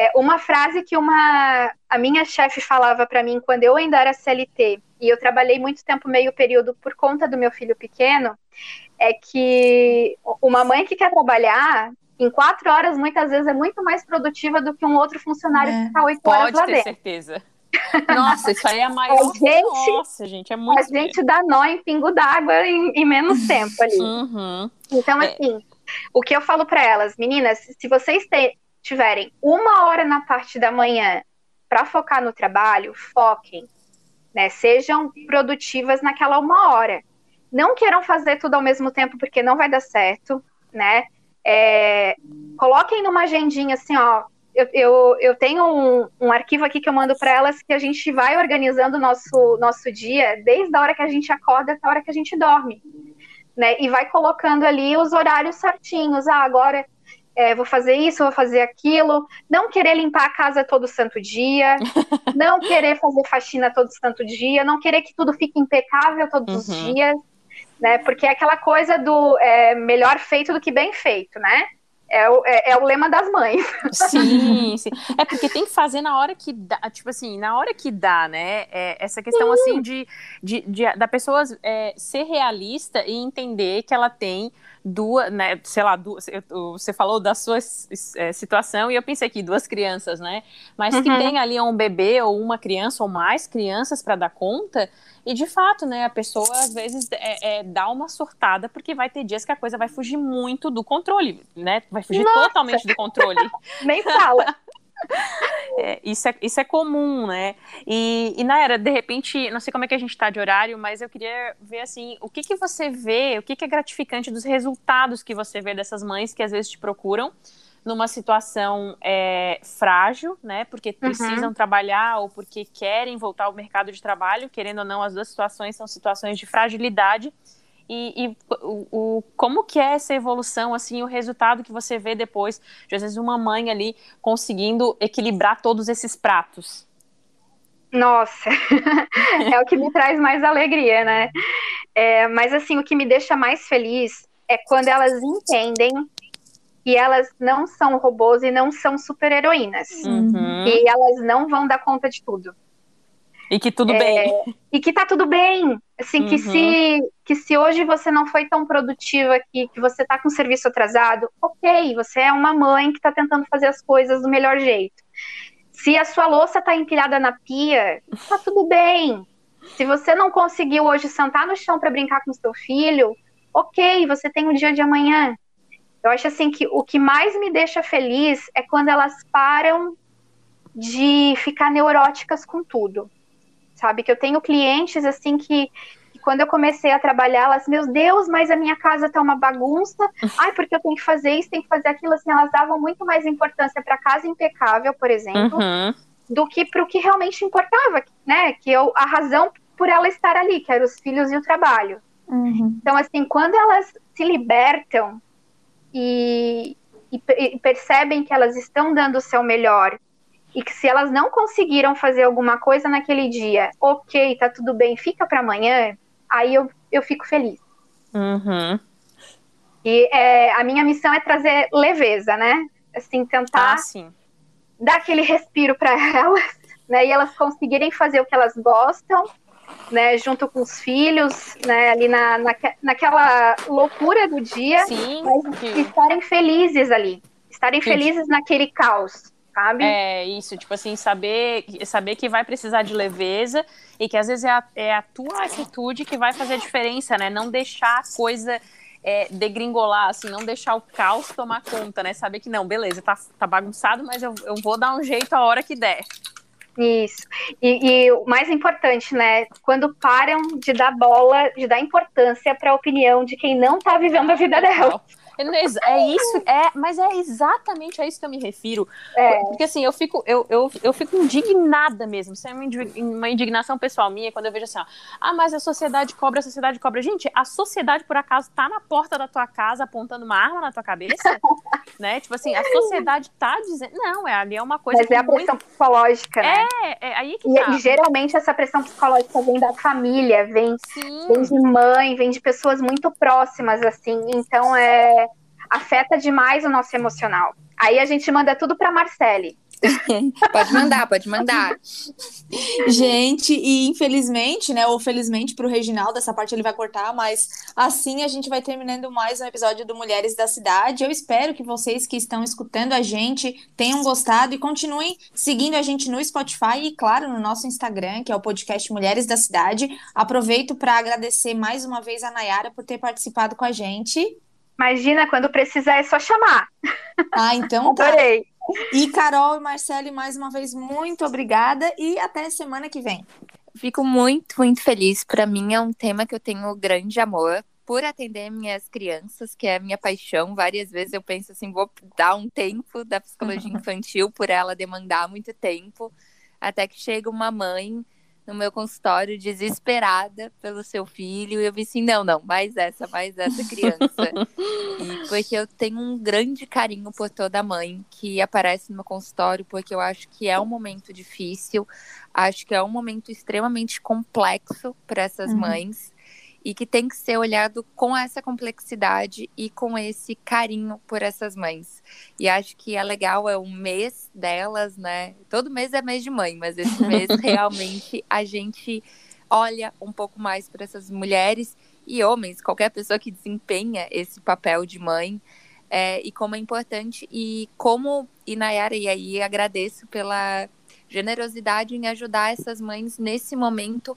S5: É, uma frase que uma a minha chefe falava para mim quando eu ainda era CLT e eu trabalhei muito tempo meio período por conta do meu filho pequeno é que uma mãe que quer trabalhar em quatro horas muitas vezes é muito mais produtiva do que um outro funcionário é. que está oito horas lá dentro.
S4: Pode ter certeza. Nossa, isso aí é (laughs) a maior. A gente, Nossa, gente, é muito.
S5: A gente dá nó em pingo d'água em, em, menos tempo ali. Uhum. Então, é. assim, o que eu falo para elas, meninas, se vocês tiverem uma hora na parte da manhã para focar no trabalho, foquem, né? Sejam produtivas naquela uma hora. Não queiram fazer tudo ao mesmo tempo porque não vai dar certo, né? É, coloquem numa agendinha assim, ó. Eu, eu, eu tenho um, um arquivo aqui que eu mando para elas que a gente vai organizando o nosso, nosso dia desde a hora que a gente acorda até a hora que a gente dorme né? E vai colocando ali os horários certinhos. Ah, agora é, vou fazer isso, vou fazer aquilo. Não querer limpar a casa todo santo dia, (laughs) não querer fazer faxina todo santo dia, não querer que tudo fique impecável todos uhum. os dias, né? Porque é aquela coisa do é, melhor feito do que bem feito, né? É o, é, é, o lema das mães.
S4: Sim, (laughs) sim. É porque tem que fazer na hora que dá, tipo assim, na hora que dá, né? É, essa questão, sim. assim, de, de, de, da pessoa é, ser realista e entender que ela tem duas, né, sei lá, duas, você falou da sua é, situação e eu pensei aqui, duas crianças, né? Mas uhum. que tem ali um bebê ou uma criança ou mais crianças para dar conta, e de fato, né, a pessoa às vezes é, é, dá uma surtada, porque vai ter dias que a coisa vai fugir muito do controle, né? Vai fugir Nossa. totalmente do controle. (laughs)
S5: Nem fala. (laughs)
S4: É, isso, é, isso é comum, né? E, e Naira, de repente, não sei como é que a gente está de horário, mas eu queria ver assim, o que, que você vê, o que, que é gratificante dos resultados que você vê dessas mães que às vezes te procuram numa situação é, frágil, né? Porque uhum. precisam uhum. trabalhar ou porque querem voltar ao mercado de trabalho, querendo ou não, as duas situações são situações de fragilidade. E, e o, o, como que é essa evolução, assim, o resultado que você vê depois de, às vezes, uma mãe ali conseguindo equilibrar todos esses pratos?
S5: Nossa, (laughs) é o que me traz mais alegria, né? É, mas, assim, o que me deixa mais feliz é quando elas entendem que elas não são robôs e não são super-heroínas. Uhum. E elas não vão dar conta de tudo.
S4: E que tudo é, bem.
S5: E que tá tudo bem. Assim, uhum. que, se, que se hoje você não foi tão produtiva que, que você tá com o serviço atrasado, ok, você é uma mãe que tá tentando fazer as coisas do melhor jeito. Se a sua louça tá empilhada na pia, tá tudo bem. Se você não conseguiu hoje sentar no chão para brincar com seu filho, ok, você tem o dia de amanhã. Eu acho assim que o que mais me deixa feliz é quando elas param de ficar neuróticas com tudo sabe? Que eu tenho clientes assim que, que quando eu comecei a trabalhar, elas, meu Deus, mas a minha casa tá uma bagunça. Ai, porque eu tenho que fazer isso, tenho que fazer aquilo. Assim, elas davam muito mais importância para casa impecável, por exemplo, uhum. do que para o que realmente importava, né? Que eu, a razão por ela estar ali, que eram os filhos e o trabalho. Uhum. Então, assim, quando elas se libertam e, e, e percebem que elas estão dando o seu melhor e que se elas não conseguiram fazer alguma coisa naquele dia, ok, tá tudo bem, fica para amanhã, aí eu, eu fico feliz.
S4: Uhum.
S5: E é, a minha missão é trazer leveza, né? Assim, tentar
S4: ah,
S5: dar aquele respiro para (laughs) elas, né? E elas conseguirem fazer o que elas gostam, né? Junto com os filhos, né? Ali na, na, naquela loucura do dia,
S4: sim,
S5: mas estarem felizes ali, estarem sim. felizes naquele caos sabe?
S4: É, isso, tipo assim, saber, saber que vai precisar de leveza e que às vezes é a, é a tua atitude que vai fazer a diferença, né? Não deixar a coisa é, degringolar, assim, não deixar o caos tomar conta, né? Saber que não, beleza, tá, tá bagunçado, mas eu, eu vou dar um jeito a hora que der.
S5: Isso. E, e, o mais importante, né? Quando param de dar bola, de dar importância para a opinião de quem não está vivendo a vida dela.
S4: É isso, é, mas é exatamente a isso que eu me refiro. É. Porque assim, eu fico, eu, eu, eu fico indignada mesmo. Isso é uma indignação pessoal minha quando eu vejo assim, ó, ah, mas a sociedade cobra, a sociedade cobra. Gente, a sociedade, por acaso, tá na porta da tua casa apontando uma arma na tua cabeça? (laughs) né? Tipo assim, a sociedade tá dizendo. Não, é ali é uma coisa.
S5: Mas é a pressão muito... psicológica, né?
S4: É, é aí que
S5: e,
S4: tá.
S5: E geralmente essa pressão psicológica vem da família, vem, vem de mãe, vem de pessoas muito próximas, assim. Então é afeta demais o nosso emocional. Aí a gente manda tudo para Marcele. (laughs)
S3: pode mandar, pode mandar.
S2: Gente, e infelizmente, né, ou felizmente para o Reginaldo, essa parte ele vai cortar, mas assim a gente vai terminando mais um episódio do Mulheres da Cidade. Eu espero que vocês que estão escutando a gente tenham gostado e continuem seguindo a gente no Spotify e, claro, no nosso Instagram, que é o podcast Mulheres da Cidade. Aproveito para agradecer mais uma vez a Nayara por ter participado com a gente.
S5: Imagina, quando precisar é só chamar.
S2: Ah, então tá.
S5: Adorei.
S2: E Carol e Marcele, mais uma vez, muito obrigada e até semana que vem.
S3: Fico muito, muito feliz. Para mim é um tema que eu tenho grande amor por atender minhas crianças, que é a minha paixão. Várias vezes eu penso assim, vou dar um tempo da psicologia (laughs) infantil por ela demandar muito tempo, até que chega uma mãe no meu consultório desesperada pelo seu filho. E eu vi assim: não, não, mais essa, mais essa criança. (laughs) e porque eu tenho um grande carinho por toda mãe que aparece no meu consultório, porque eu acho que é um momento difícil, acho que é um momento extremamente complexo para essas uhum. mães. E que tem que ser olhado com essa complexidade e com esse carinho por essas mães. E acho que é legal, é o mês delas, né? Todo mês é mês de mãe, mas esse (laughs) mês realmente a gente olha um pouco mais para essas mulheres e homens, qualquer pessoa que desempenha esse papel de mãe. É, e como é importante e como e Nayara e aí agradeço pela generosidade em ajudar essas mães nesse momento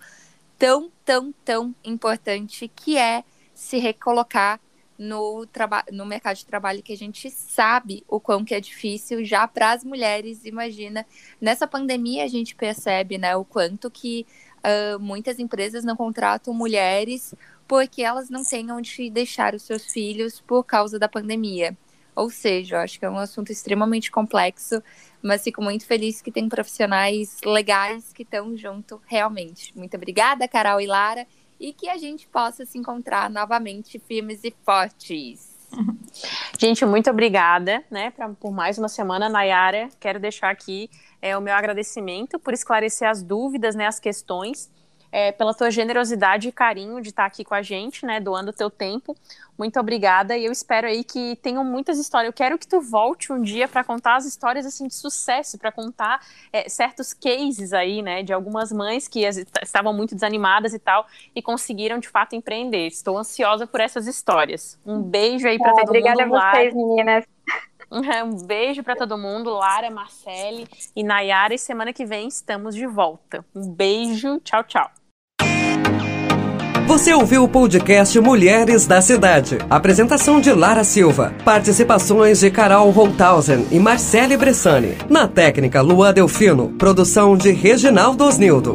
S3: tão, tão, tão importante que é se recolocar no, no mercado de trabalho que a gente sabe o quão que é difícil já para as mulheres, imagina. Nessa pandemia a gente percebe né, o quanto que uh, muitas empresas não contratam mulheres porque elas não têm onde deixar os seus filhos por causa da pandemia. Ou seja, eu acho que é um assunto extremamente complexo, mas fico muito feliz que tem profissionais legais que estão junto realmente. Muito obrigada, Carol e Lara, e que a gente possa se encontrar novamente firmes e fortes. (laughs)
S4: Gente, muito obrigada, né, pra, por mais uma semana, Nayara. Quero deixar aqui é, o meu agradecimento por esclarecer as dúvidas, né, as questões é, pela tua generosidade e carinho de estar aqui com a gente, né, doando o teu tempo. Muito obrigada e eu espero aí que tenham muitas histórias. Eu quero que tu volte um dia para contar as histórias assim de sucesso, para contar é, certos cases aí, né, de algumas mães que estavam muito desanimadas e tal e conseguiram de fato empreender. Estou ansiosa por essas histórias. Um beijo aí para é, todo
S5: obrigada
S4: mundo.
S5: Obrigada a vocês, meninas. (laughs)
S4: Um beijo para todo mundo, Lara, Marcele e Nayara. E semana que vem estamos de volta. Um beijo, tchau, tchau.
S1: Você ouviu o podcast Mulheres da Cidade. Apresentação de Lara Silva. Participações de Carol Holthausen e Marcele Bressani. Na técnica, Lua Delfino. Produção de Reginaldo Osnildo.